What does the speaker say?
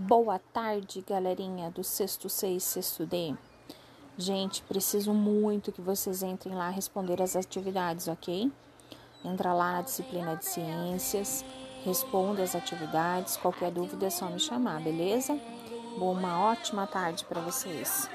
Boa tarde, galerinha do sexto C sexto D. Gente, preciso muito que vocês entrem lá responder as atividades, ok? Entra lá na disciplina de ciências, responda as atividades. Qualquer dúvida é só me chamar, beleza? Boa uma ótima tarde para vocês.